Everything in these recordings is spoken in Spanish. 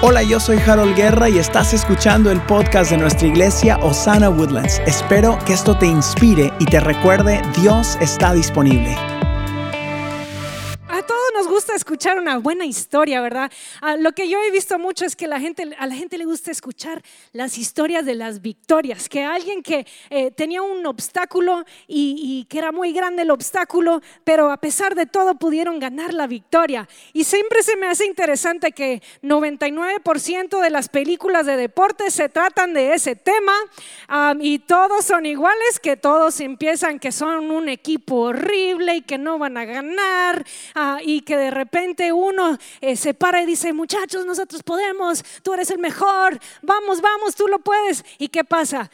Hola, yo soy Harold Guerra y estás escuchando el podcast de nuestra iglesia Osana Woodlands. Espero que esto te inspire y te recuerde, Dios está disponible escuchar una buena historia, ¿verdad? Ah, lo que yo he visto mucho es que la gente, a la gente le gusta escuchar las historias de las victorias, que alguien que eh, tenía un obstáculo y, que era muy grande el obstáculo, pero a pesar de todo pudieron ganar la victoria. Y siempre se me hace interesante que 99% de las películas de deporte se tratan de ese tema y todos son iguales, que todos empiezan que son un equipo horrible y que no van a ganar ah, y que de repente uno eh, se para y dice, muchachos, nosotros podemos, tú eres el mejor, vamos, vamos, tú lo puedes. ¿Y qué pasa?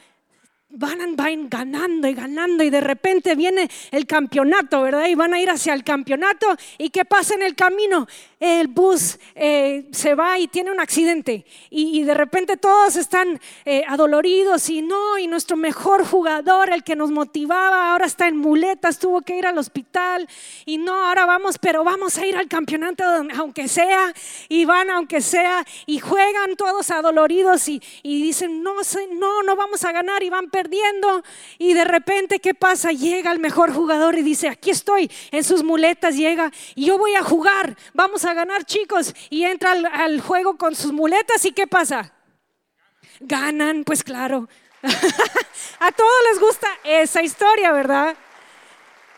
Van, van, ganando y ganando y de repente viene el campeonato, ¿verdad? Y van a ir hacia el campeonato y ¿qué pasa en el camino? el bus eh, se va y tiene un accidente y, de repente todos están eh, adoloridos y no, y nuestro mejor jugador, el que nos motivaba, ahora está en muletas, tuvo que ir al hospital y no, ahora vamos, pero vamos a ir al campeonato aunque sea y van aunque sea y juegan todos adoloridos y, dicen, no, no, no vamos a ganar y van perdiendo y de repente, ¿qué pasa? Llega el mejor jugador y dice, aquí estoy, en sus muletas llega y yo voy a jugar, vamos a ganar, chicos. Y entra al, juego con sus muletas y ¿qué pasa? Ganan, pues claro. a todos les gusta esa historia, ¿verdad?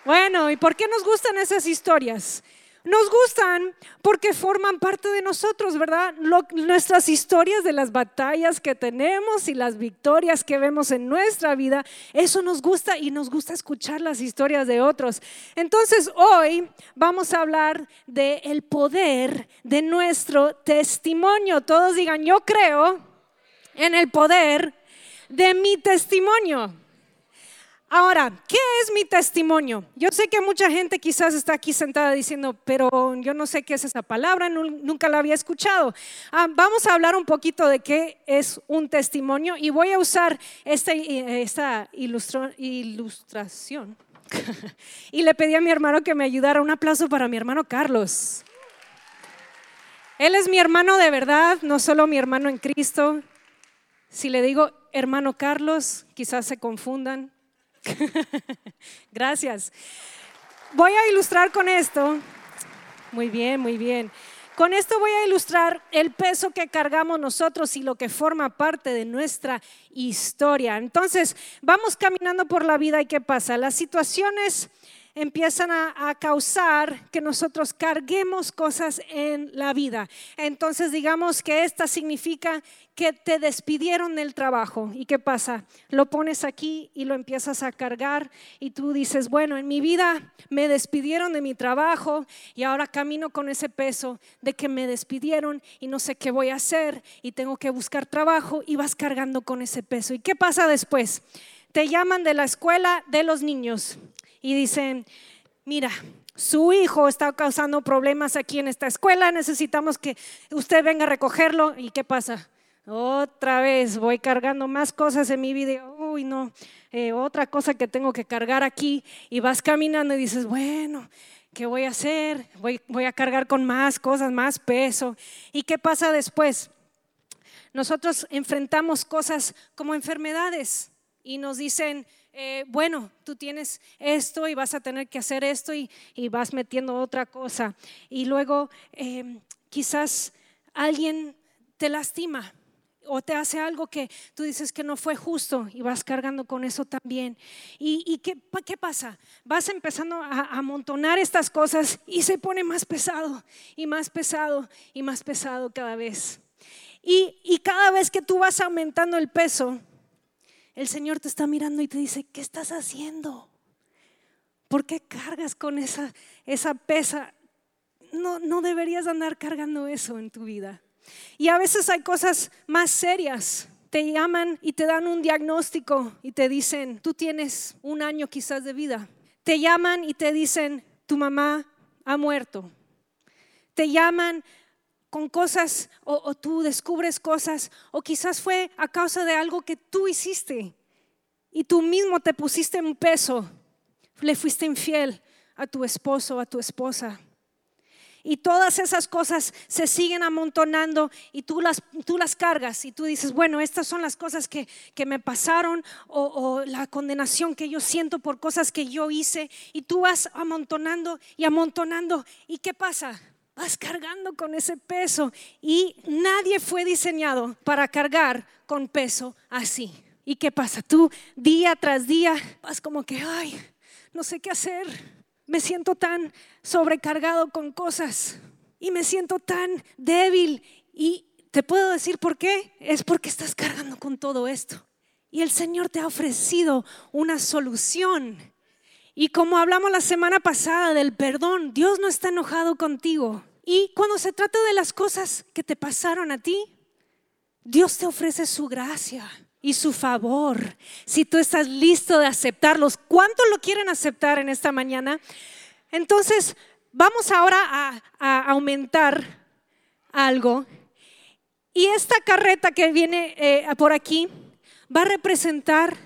Bueno, ¿y por qué nos gustan esas historias? Nos gustan porque forman parte de nosotros, ¿verdad? nuestras historias de las batallas que tenemos y las victorias que vemos en nuestra vida, eso nos gusta y nos gusta escuchar las historias de otros. Entonces hoy vamos a hablar del el poder de nuestro testimonio. Todos digan, yo creo en el poder de mi testimonio. Ahora, ¿qué es mi testimonio? Yo sé que mucha gente quizás está aquí sentada diciendo, pero yo no sé qué es esa palabra, nunca la había escuchado. Ah, vamos a hablar un poquito de qué es un testimonio y voy a usar este, esta ilustración. y le pedí a mi hermano que me ayudara. Un aplauso para mi hermano Carlos. Él es mi hermano de verdad, no solo mi hermano en Cristo. Si le digo hermano Carlos, quizás se confundan. Gracias. Voy a ilustrar con esto. Muy bien, muy bien. Con esto voy a ilustrar el peso que cargamos nosotros y lo que forma parte de nuestra historia. Entonces, vamos caminando por la vida y ¿qué pasa? Las situaciones empiezan a, causar que nosotros carguemos cosas en la vida. Entonces digamos que esta significa que te despidieron del trabajo. ¿Y qué pasa? Lo pones aquí y lo empiezas a cargar y tú dices, bueno, en mi vida me despidieron de mi trabajo y ahora camino con ese peso de que me despidieron y no sé qué voy a hacer y tengo que buscar trabajo y vas cargando con ese peso. ¿Y qué pasa después? Te llaman de la escuela de los niños y dicen, mira, su hijo está causando problemas aquí en esta escuela, necesitamos que usted venga a recogerlo. ¿Y qué pasa? Otra vez voy cargando más cosas en mi vida. Uy, no, eh, otra cosa que tengo que cargar aquí. Y vas caminando y dices, bueno, ¿qué voy a hacer? Voy, voy a cargar con más cosas, más peso. ¿Y qué pasa después? Nosotros enfrentamos cosas como enfermedades y nos dicen, eh, bueno, tú tienes esto y vas a tener que hacer esto y, vas metiendo otra cosa. Y luego em, quizás alguien te lastima o te hace algo que tú dices que no fue justo y vas cargando con eso también. ¿Y, qué, qué, pasa? Vas empezando a amontonar estas cosas y se pone más pesado y más pesado y más pesado cada vez. Y, y cada vez que tú vas aumentando el peso, el Señor te está mirando y te dice, ¿qué estás haciendo? ¿Por qué cargas con esa, esa pesa? No, no deberías andar cargando eso en tu vida. Y a veces hay cosas más serias. Te llaman y te dan un diagnóstico y te dicen, tú tienes un año quizás de vida. Te llaman y te dicen, tu mamá ha muerto. Te llaman con cosas o, tú descubres cosas o quizás fue a causa de algo que tú hiciste y tú mismo te pusiste un peso, le fuiste infiel a tu esposo o a tu esposa. y todas esas cosas se siguen amontonando y tú las, tú las cargas y tú dices, bueno, estas son las cosas que, que me pasaron o, o la condenación que yo siento por cosas que yo hice y tú vas amontonando y amontonando. ¿Y qué pasa? Vas cargando con ese peso y nadie fue diseñado para cargar con peso así. ¿Y qué pasa? Tú día tras día vas como que, ay, no sé qué hacer. Me siento tan sobrecargado con cosas y me siento tan débil. Y te puedo decir por qué. Es porque estás cargando con todo esto. Y el Señor te ha ofrecido una solución. Y como hablamos la semana pasada del perdón, Dios no está enojado contigo. Y cuando se trata de las cosas que te pasaron a ti, Dios te ofrece su gracia y su favor. Si tú estás listo de aceptarlos, ¿cuántos lo quieren aceptar en esta mañana? Entonces, vamos ahora a, aumentar algo. Y esta carreta que viene eh, por aquí va a representar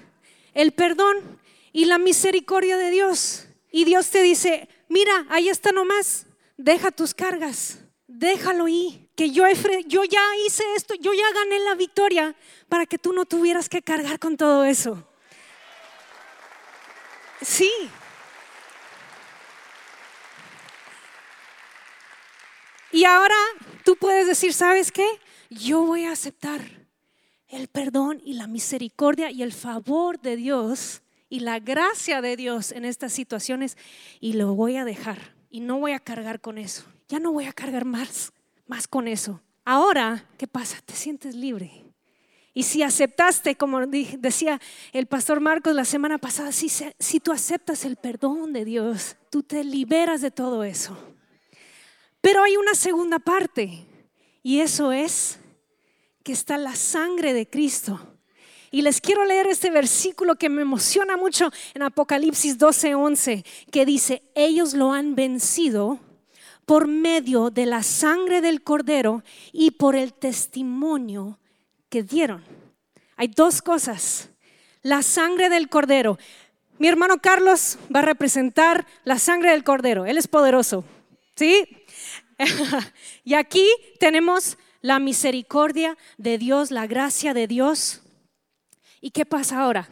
el perdón y la misericordia de Dios. Y Dios te dice, mira, ahí está nomás, deja tus cargas, déjalo ahí, que yo, yo ya hice esto, yo ya gané la victoria para que tú no tuvieras que cargar con todo eso. Sí. Y ahora tú puedes decir, ¿sabes qué? Yo voy a aceptar el perdón y la misericordia y el favor de Dios y la gracia de Dios en estas situaciones y lo voy a dejar y no voy a cargar con eso. Ya no voy a cargar más, más con eso. Ahora, ¿qué pasa? Te sientes libre. Y si aceptaste, como decía el pastor Marcos la semana pasada, si, si tú aceptas el perdón de Dios, tú te liberas de todo eso. Pero hay una segunda parte, y eso es que está la sangre de Cristo y les quiero leer este versículo que me emociona mucho en Apocalipsis 12:11, que dice, ellos lo han vencido por medio de la sangre del cordero y por el testimonio que dieron. Hay dos cosas. La sangre del cordero. Mi hermano Carlos va a representar la sangre del cordero. Él es poderoso. ¿Sí? y aquí tenemos la misericordia de Dios, la gracia de Dios. ¿Y qué pasa ahora?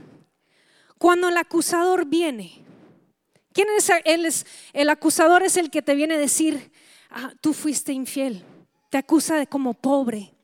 Cuando el acusador viene, ¿quién es él? Es, el acusador es el que te viene a decir, ah, tú fuiste infiel, te acusa de como pobre,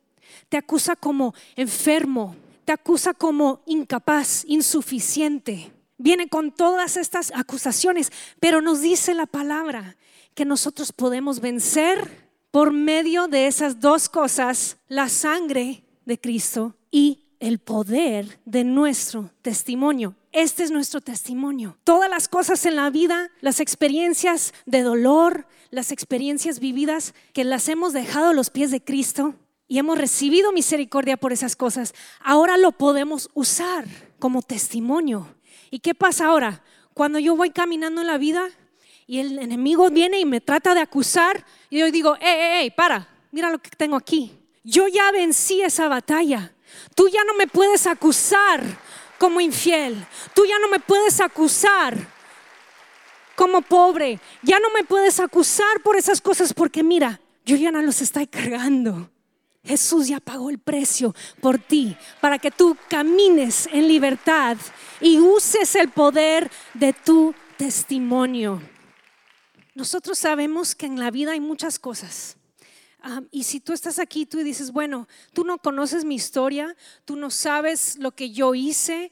te acusa como enfermo, te acusa como incapaz, insuficiente. Viene con todas estas acusaciones, pero nos dice la palabra que nosotros podemos vencer por medio de esas dos cosas, la sangre de Cristo y el poder de nuestro testimonio. Este es nuestro testimonio. Todas las cosas en la vida, las experiencias de dolor, las experiencias vividas que las hemos dejado a los pies de Cristo y hemos recibido misericordia por esas cosas, ahora lo podemos usar como testimonio. ¿Y qué pasa ahora? Cuando yo voy caminando en la vida y el enemigo viene y me trata de acusar, y yo digo, hey, hey, hey, para, mira lo que tengo aquí. Yo ya vencí esa batalla. Tú ya no me puedes acusar como infiel. Tú ya no me puedes acusar como pobre. Ya no me puedes acusar por esas cosas porque mira, yo ya no los estoy cargando. Jesús ya pagó el precio por ti para que tú camines en libertad y uses el poder de tu testimonio. Nosotros sabemos que en la vida hay muchas cosas y si tú estás aquí, tú dices, bueno, tú no conoces mi historia, tú no sabes lo que yo hice,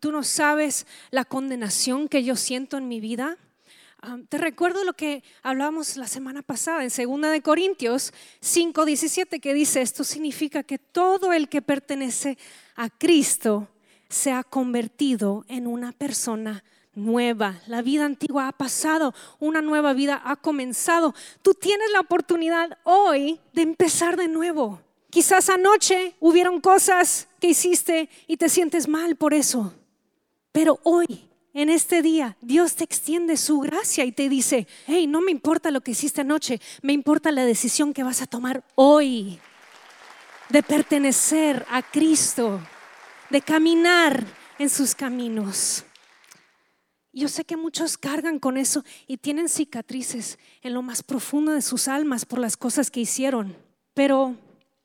tú no sabes la condenación que yo siento en mi vida. te recuerdo lo que hablábamos la semana pasada en 2 de Corintios 5:17 que dice, esto significa que todo el que pertenece a Cristo se ha convertido en una persona nueva. La vida antigua ha pasado, una nueva vida ha comenzado. Tú tienes la oportunidad hoy de empezar de nuevo. Quizás anoche hubieron cosas que hiciste y te sientes mal por eso. Pero hoy, en este día, Dios te extiende su gracia y te dice, hey, no me importa lo que hiciste anoche, me importa la decisión que vas a tomar hoy de pertenecer a Cristo, de caminar en sus caminos. Yo sé que muchos cargan con eso y tienen cicatrices en lo más profundo de sus almas por las cosas que hicieron. Pero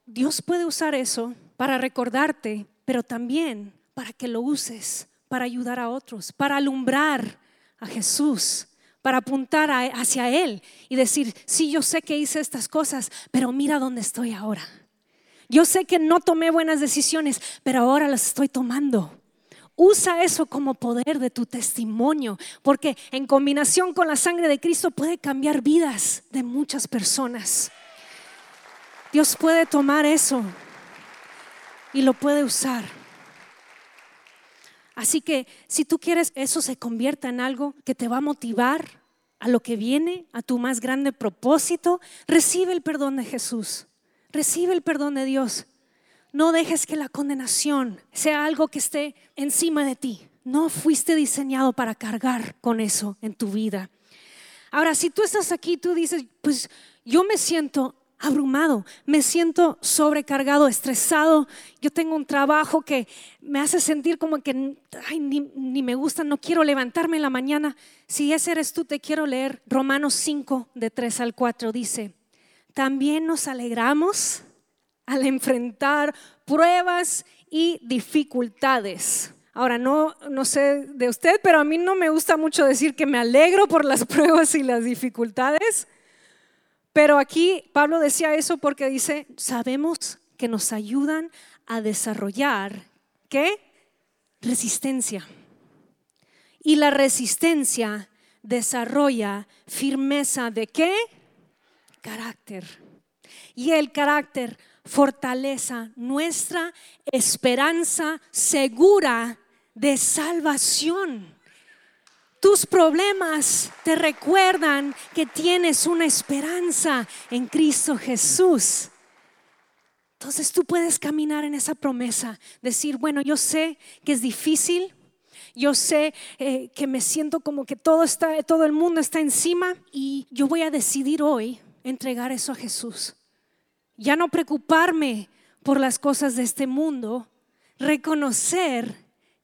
Dios puede usar eso para recordarte, pero también para que lo uses para ayudar a otros, para alumbrar a Jesús, para apuntar hacia Él y decir, sí, yo sé que hice estas cosas, pero mira dónde estoy ahora. Yo sé que no tomé buenas decisiones, pero ahora las estoy tomando. Usa eso como poder de tu testimonio, porque en combinación con la sangre de Cristo puede cambiar vidas de muchas personas. Dios puede tomar eso y lo puede usar. Así que si tú quieres eso se convierta en algo que te va a motivar a lo que viene, a tu más grande propósito, recibe el perdón de Jesús. Recibe el perdón de Dios. No dejes que la condenación sea algo que esté encima de ti. No fuiste diseñado para cargar con eso en tu vida. Ahora, si tú estás aquí, tú dices, pues yo me siento abrumado, me siento sobrecargado, estresado. Yo tengo un trabajo que me hace sentir como que ni, ni, me gusta, no quiero levantarme en la mañana. Si ese eres tú, te quiero leer Romanos 5, de 3 al 4. Dice, también nos alegramos al enfrentar pruebas y dificultades. Ahora, no, no sé de usted, pero a mí no me gusta mucho decir que me alegro por las pruebas y las dificultades. Pero aquí Pablo decía eso porque dice, sabemos que nos ayudan a desarrollar, ¿qué? Resistencia. Y la resistencia desarrolla firmeza de qué? Carácter. Y el carácter fortaleza nuestra esperanza segura de salvación. Tus problemas te recuerdan que tienes una esperanza en Cristo Jesús. Entonces tú puedes caminar en esa promesa, decir, bueno, yo sé que es difícil, yo sé eh, que me siento como que todo está, todo el mundo está encima y yo voy a decidir hoy entregar eso a Jesús. Ya no preocuparme por las cosas de este mundo, reconocer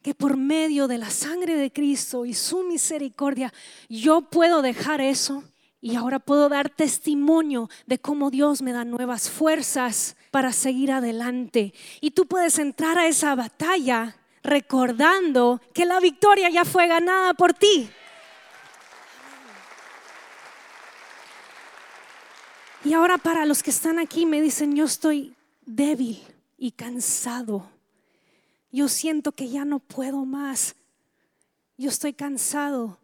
que por medio de la sangre de Cristo y su misericordia, yo puedo dejar eso y ahora puedo dar testimonio de cómo Dios me da nuevas fuerzas para seguir adelante. Y tú puedes entrar a esa batalla recordando que la victoria ya fue ganada por ti. Y ahora para los que están aquí me dicen, yo estoy débil y cansado. Yo siento que ya no puedo más. Yo estoy cansado.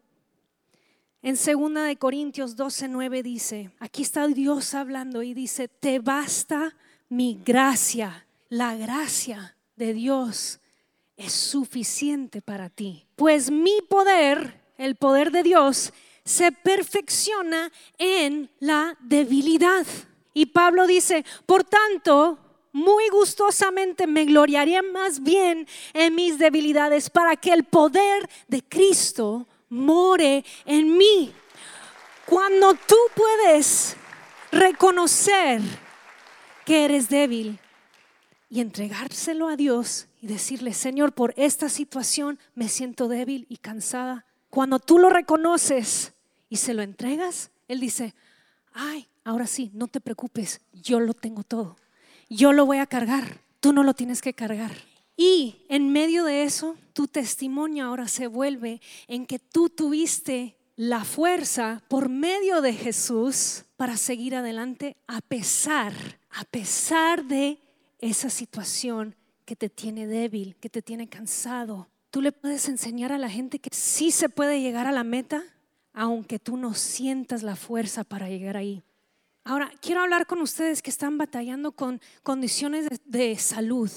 En 2 de Corintios 12, 9 dice, aquí está Dios hablando y dice, te basta mi gracia. La gracia de Dios es suficiente para ti. Pues mi poder, el poder de Dios, se perfecciona en la debilidad. Y Pablo dice, por tanto, muy gustosamente me gloriaría más bien en mis debilidades para que el poder de Cristo more en mí. Cuando tú puedes reconocer que eres débil y entregárselo a Dios y decirle, Señor, por esta situación me siento débil y cansada. Cuando tú lo reconoces, y se lo entregas, Él dice, ay, ahora sí, no te preocupes, yo lo tengo todo. Yo lo voy a cargar, tú no lo tienes que cargar. Y en medio de eso, tu testimonio ahora se vuelve en que tú tuviste la fuerza por medio de Jesús para seguir adelante a pesar, a pesar de esa situación que te tiene débil, que te tiene cansado. Tú le puedes enseñar a la gente que sí se puede llegar a la meta, aunque tú no sientas la fuerza para llegar ahí. Ahora, quiero hablar con ustedes que están batallando con condiciones de, salud,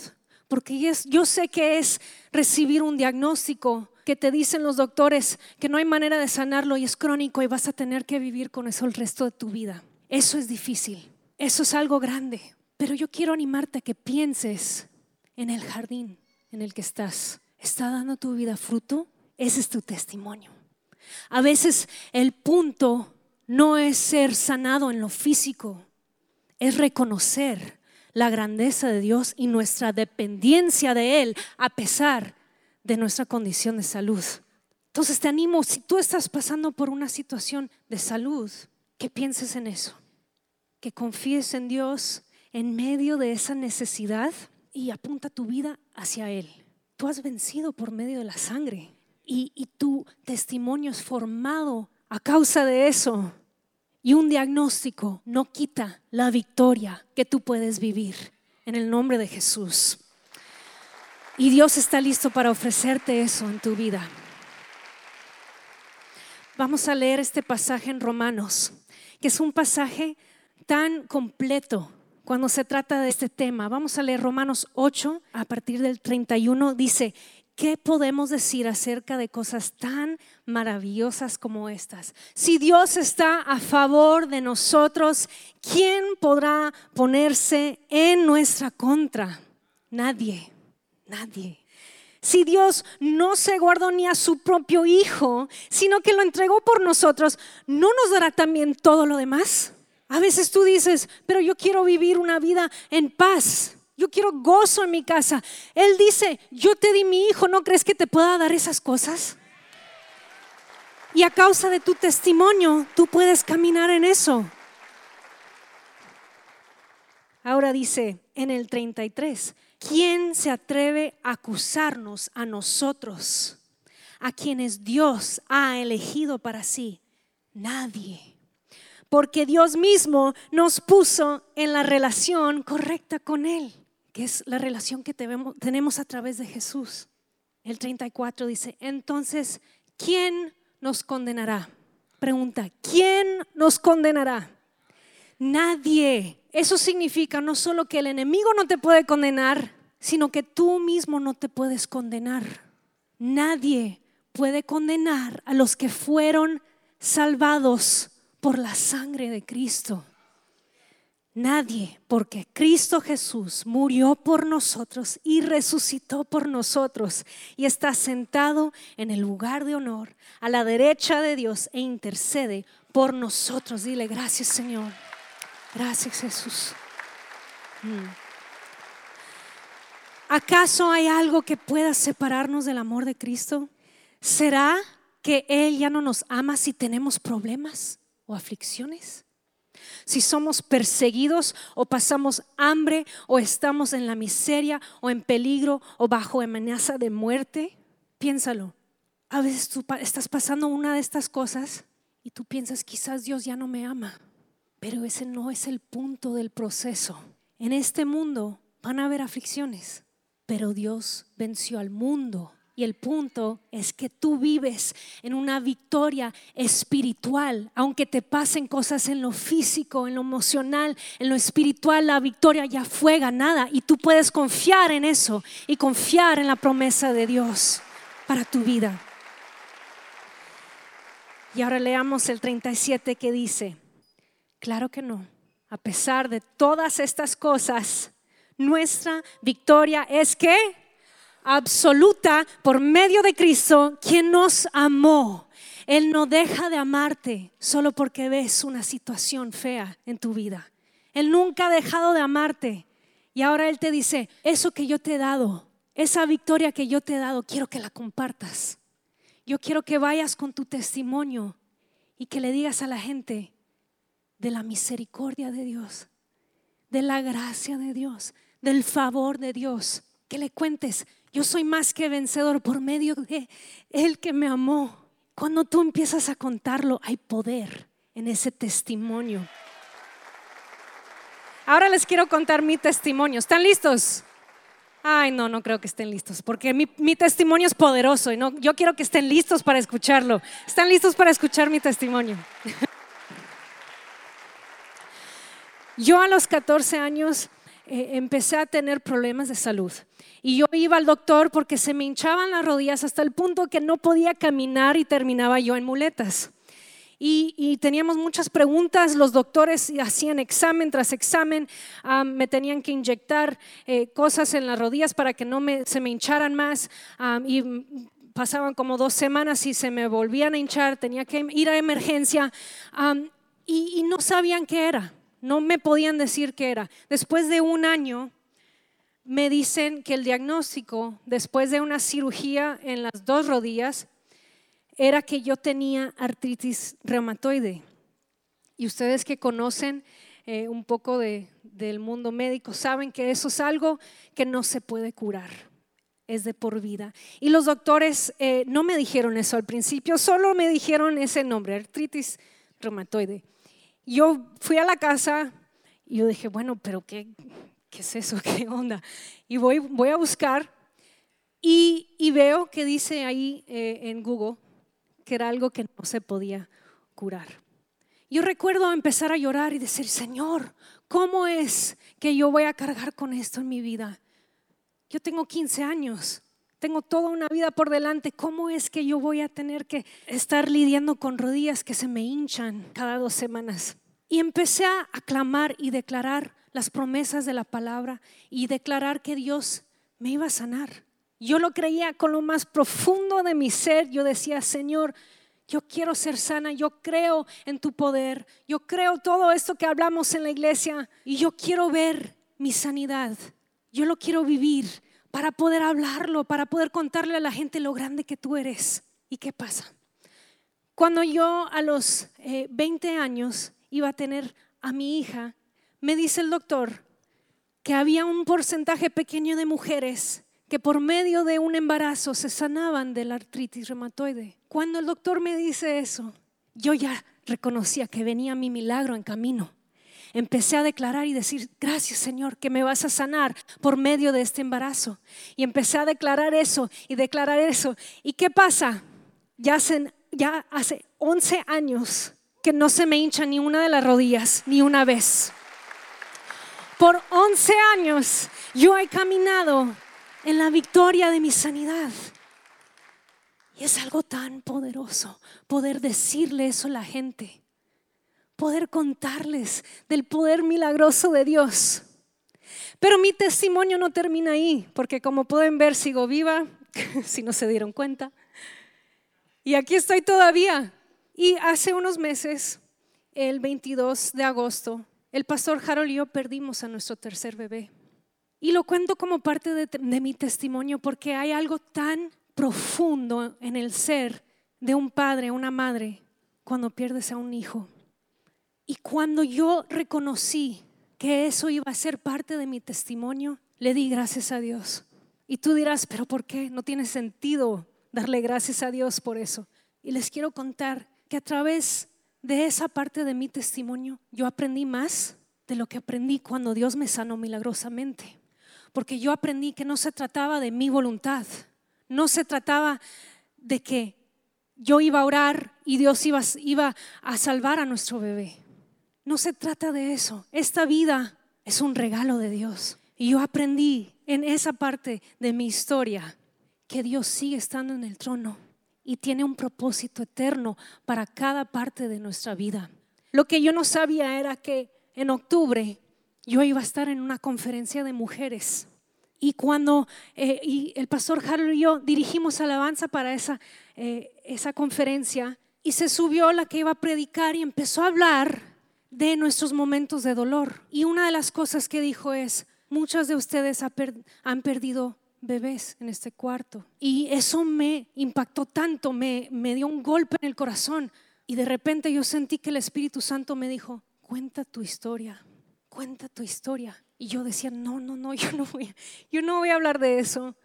porque yo sé que es recibir un diagnóstico que te dicen los doctores que no hay manera de sanarlo y es crónico y vas a tener que vivir con eso el resto de tu vida. Eso es difícil, eso es algo grande, pero yo quiero animarte a que pienses en el jardín en el que estás. ¿Está dando tu vida fruto? Ese es tu testimonio. A veces el punto no es ser sanado en lo físico, es reconocer la grandeza de Dios y nuestra dependencia de Él a pesar de nuestra condición de salud. Entonces te animo, si tú estás pasando por una situación de salud, que pienses en eso, que confíes en Dios en medio de esa necesidad y apunta tu vida hacia Él. Tú has vencido por medio de la sangre y, tu testimonio es formado a causa de eso. Y un diagnóstico no quita la victoria que tú puedes vivir en el nombre de Jesús. Y Dios está listo para ofrecerte eso en tu vida. Vamos a leer este pasaje en Romanos, que es un pasaje tan completo cuando se trata de este tema. Vamos a leer Romanos 8 a partir del 31. Dice, ¿qué podemos decir acerca de cosas tan maravillosas como estas? Si Dios está a favor de nosotros, ¿quién podrá ponerse en nuestra contra? Nadie, nadie. Si Dios no se guardó ni a su propio Hijo, sino que lo entregó por nosotros, ¿no nos dará también todo lo demás? A veces tú dices, pero yo quiero vivir una vida en paz. Yo quiero gozo en mi casa. Él dice, yo te di mi hijo, ¿no crees que te pueda dar esas cosas? Y a causa de tu testimonio, tú puedes caminar en eso. Ahora dice en el 33, ¿quién se atreve a acusarnos a nosotros, a quienes Dios ha elegido para sí? Nadie porque Dios mismo nos puso en la relación correcta con Él, es la relación que tenemos a través de Jesús. El 34 dice, entonces, ¿quién nos condenará? Pregunta, ¿quién nos condenará? Nadie. Eso significa no solo que el enemigo no te puede condenar, sino que tú mismo no te puedes condenar. Nadie puede condenar a los que fueron salvados por la sangre de Cristo. Nadie, porque Cristo Jesús murió por nosotros y resucitó por nosotros y está sentado en el lugar de honor a la derecha de Dios e intercede por nosotros. Dile gracias Señor. Gracias Jesús. Mm. ¿Acaso hay algo que pueda separarnos del amor de Cristo? ¿Será que Él ya no nos ama si tenemos problemas? o aflicciones? Si somos perseguidos o pasamos hambre o estamos en la miseria o en peligro o bajo amenaza de muerte, piénsalo. A veces tú estás pasando una de estas cosas y tú piensas quizás Dios ya no me ama, pero ese no es el punto del proceso. En este mundo van a haber aflicciones, pero Dios venció al mundo y el punto es que tú vives en una victoria espiritual, aunque te pasen cosas en lo físico, en lo emocional, en lo espiritual, la victoria ya fue ganada y tú puedes confiar en eso y confiar en la promesa de Dios para tu vida. Y ahora leamos el 37 que dice, claro que no, a pesar de todas estas cosas, nuestra victoria es que absoluta por medio de Cristo, quien nos amó. Él no deja de amarte solo porque ves una situación fea en tu vida. Él nunca ha dejado de amarte. Y ahora Él te dice, eso que yo te he dado, esa victoria que yo te he dado, quiero que la compartas. Yo quiero que vayas con tu testimonio y que le digas a la gente de la misericordia de Dios, de la gracia de Dios, del favor de Dios. Que le cuentes, yo soy más que vencedor por medio de el que me amó. Cuando tú empiezas a contarlo, hay poder en ese testimonio. Ahora les quiero contar mi testimonio. ¿Están listos? Ay, no, no creo que estén listos, porque mi, mi, testimonio es poderoso y no, yo quiero que estén listos para escucharlo. ¿Están listos para escuchar mi testimonio? Yo a los 14 años eh, empecé a tener problemas de salud. Y yo iba al doctor porque se me hinchaban las rodillas hasta el punto que no podía caminar y terminaba yo en muletas. Y, teníamos muchas preguntas, los doctores hacían examen tras examen, me tenían que inyectar eh, cosas en las rodillas para que no se me hincharan más y pasaban como dos semanas y se me volvían a hinchar, tenía que ir a emergencia y no sabían qué era. No me podían decir qué era. Después de un año, me dicen que el diagnóstico, después de una cirugía en las dos rodillas, era que yo tenía artritis reumatoide. Y ustedes que conocen eh, un poco del mundo médico saben que eso es algo que no se puede curar, es de por vida. Y los doctores eh, no me dijeron eso al principio, solo me dijeron ese nombre, artritis reumatoide. Yo fui a la casa y yo dije, bueno, pero ¿qué, qué es eso? ¿Qué onda? Y voy, a buscar y, veo que dice ahí eh, en Google que era algo que no se podía curar. Yo recuerdo empezar a llorar y decir, Señor, ¿cómo es que yo voy a cargar con esto en mi vida? Yo tengo 15 años, tengo toda una vida por delante. ¿Cómo es que yo voy a tener que estar lidiando con rodillas que se me hinchan cada dos semanas? Y empecé a aclamar y declarar las promesas de la palabra y declarar que Dios me iba a sanar. Yo lo creía con lo más profundo de mi ser. Yo decía, Señor, yo quiero ser sana, yo creo en tu poder, yo creo todo esto que hablamos en la iglesia y yo quiero ver mi sanidad. Yo lo quiero vivir para poder hablarlo, para poder contarle a la gente lo grande que tú eres. ¿Y qué pasa? Cuando yo a los 20 eh, años iba a tener a mi hija, me dice el doctor que había un porcentaje pequeño de mujeres que por medio de un embarazo se sanaban de la artritis reumatoide. Cuando el doctor me dice eso, yo ya reconocía que venía mi milagro en camino. Empecé a declarar y decir, gracias Señor, que me vas a sanar por medio de este embarazo. Y empecé a declarar eso y declarar eso. ¿Y qué pasa? Ya hace, ya hace 11 años que no se me hincha ni una de las rodillas, ni una vez. Por 11 años yo he caminado en la victoria de mi sanidad. Y es algo tan poderoso poder decirle eso a la gente, poder contarles del poder milagroso de Dios. Pero mi testimonio no termina ahí, porque como pueden ver, sigo viva, si no se dieron cuenta. Y aquí estoy todavía. Y hace unos meses, el 22 de agosto, el pastor Harold y yo perdimos a nuestro tercer bebé. Y lo cuento como parte de, mi testimonio porque hay algo tan profundo en el ser de un padre, una madre, cuando pierdes a un hijo. Y cuando yo reconocí que eso iba a ser parte de mi testimonio, le di gracias a Dios. Y tú dirás, pero ¿por qué? No tiene sentido darle gracias a Dios por eso. Y les quiero contar que a través de esa parte de mi testimonio yo aprendí más de lo que aprendí cuando Dios me sanó milagrosamente porque yo aprendí que no se trataba de mi voluntad, no se trataba de que yo iba a orar y Dios iba, iba a salvar a nuestro bebé. No se trata de eso. Esta vida es un regalo de Dios. Y yo aprendí en esa parte de mi historia que Dios sigue estando en el trono y tiene un propósito eterno para cada parte de nuestra vida. Lo que yo no sabía era que en octubre yo iba a estar en una conferencia de mujeres. Y cuando eh, y el pastor Harold y yo dirigimos alabanza para esa, eh, esa conferencia, y se subió la que iba a predicar y empezó a hablar de nuestros momentos de dolor. Y una de las cosas que dijo es, muchas de ustedes han perdido bebés en este cuarto. Y eso me impactó tanto, me, me dio un golpe en el corazón. Y de repente yo sentí que el Espíritu Santo me dijo, cuenta tu historia cuenta tu historia. Y yo decía, no, no, no, yo no voy, yo no voy a hablar de eso.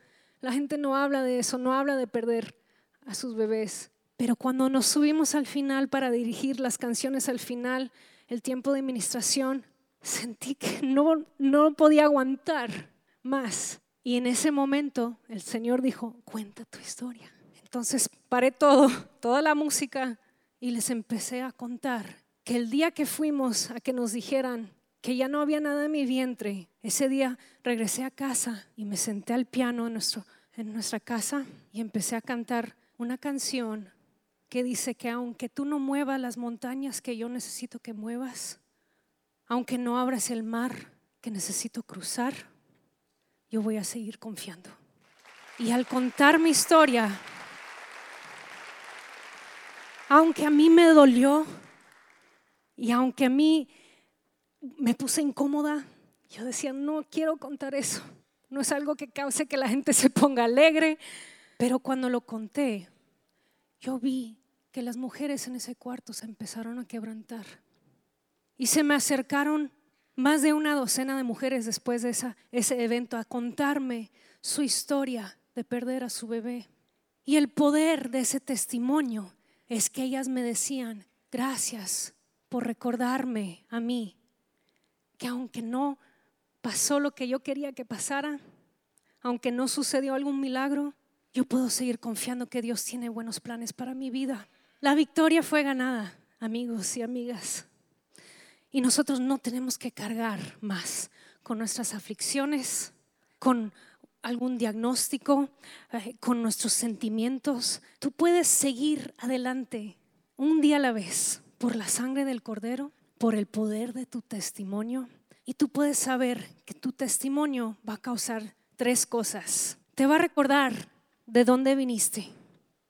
La gente no habla de eso, no habla de perder a sus bebés. Pero cuando nos subimos al final para dirigir las canciones al final, el tiempo de administración, sentí que no, no podía aguantar más. Y en ese momento el Señor dijo, cuenta tu historia. Entonces paré todo, toda la música y les empecé a contar que el día que fuimos a que nos dijeran, que ya no había nada en mi vientre. Ese día regresé a casa y me senté al piano en, nuestro, en nuestra casa y empecé a cantar una canción que dice que aunque tú no muevas las montañas que yo necesito que muevas, aunque no abras el mar que necesito cruzar, yo voy a seguir confiando. Y al contar mi historia, aunque a mí me dolió y aunque a mí me puse incómoda. Yo decía, no quiero contar eso. No es algo que cause que la gente se ponga alegre. Pero cuando lo conté, yo vi que las mujeres en ese cuarto se empezaron a quebrantar. Y se me acercaron más de una docena de mujeres después de ese evento a contarme su historia de perder a su bebé. Y el poder de ese testimonio es que ellas me decían, gracias por recordarme a mí, que aunque no pasó lo que yo quería que pasara, aunque no sucedió algún milagro, yo puedo seguir confiando que Dios tiene buenos planes para mi vida. La victoria fue ganada, amigos y amigas. Y nosotros no tenemos que cargar más con nuestras aflicciones, con algún diagnóstico, eh, con nuestros sentimientos. Tú puedes seguir adelante un día a la vez por la sangre del cordero, por el poder de tu testimonio. Y tú puedes saber que tu testimonio va a causar tres cosas. Te va a recordar de dónde viniste,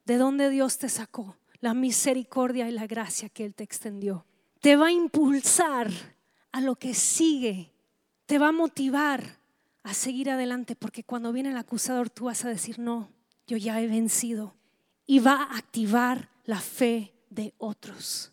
de dónde Dios te sacó, la misericordia y la gracia que Él te extendió. Te va a impulsar a lo que sigue, te va a motivar a seguir adelante, porque cuando viene el acusador tú vas a decir, no, yo ya he vencido. Y va a activar la fe de otros,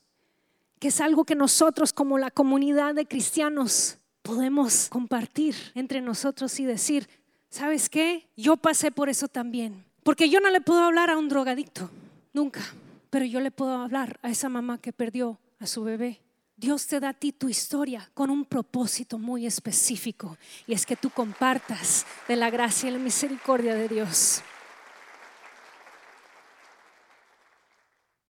que es algo que nosotros como la comunidad de cristianos podemos compartir entre nosotros y decir, ¿sabes qué? Yo pasé por eso también. Porque yo no le puedo hablar a un drogadicto, nunca, pero yo le puedo hablar a esa mamá que perdió a su bebé Dios te da a ti tu historia con un propósito muy específico y es que tú compartas de la gracia y la misericordia de Dios.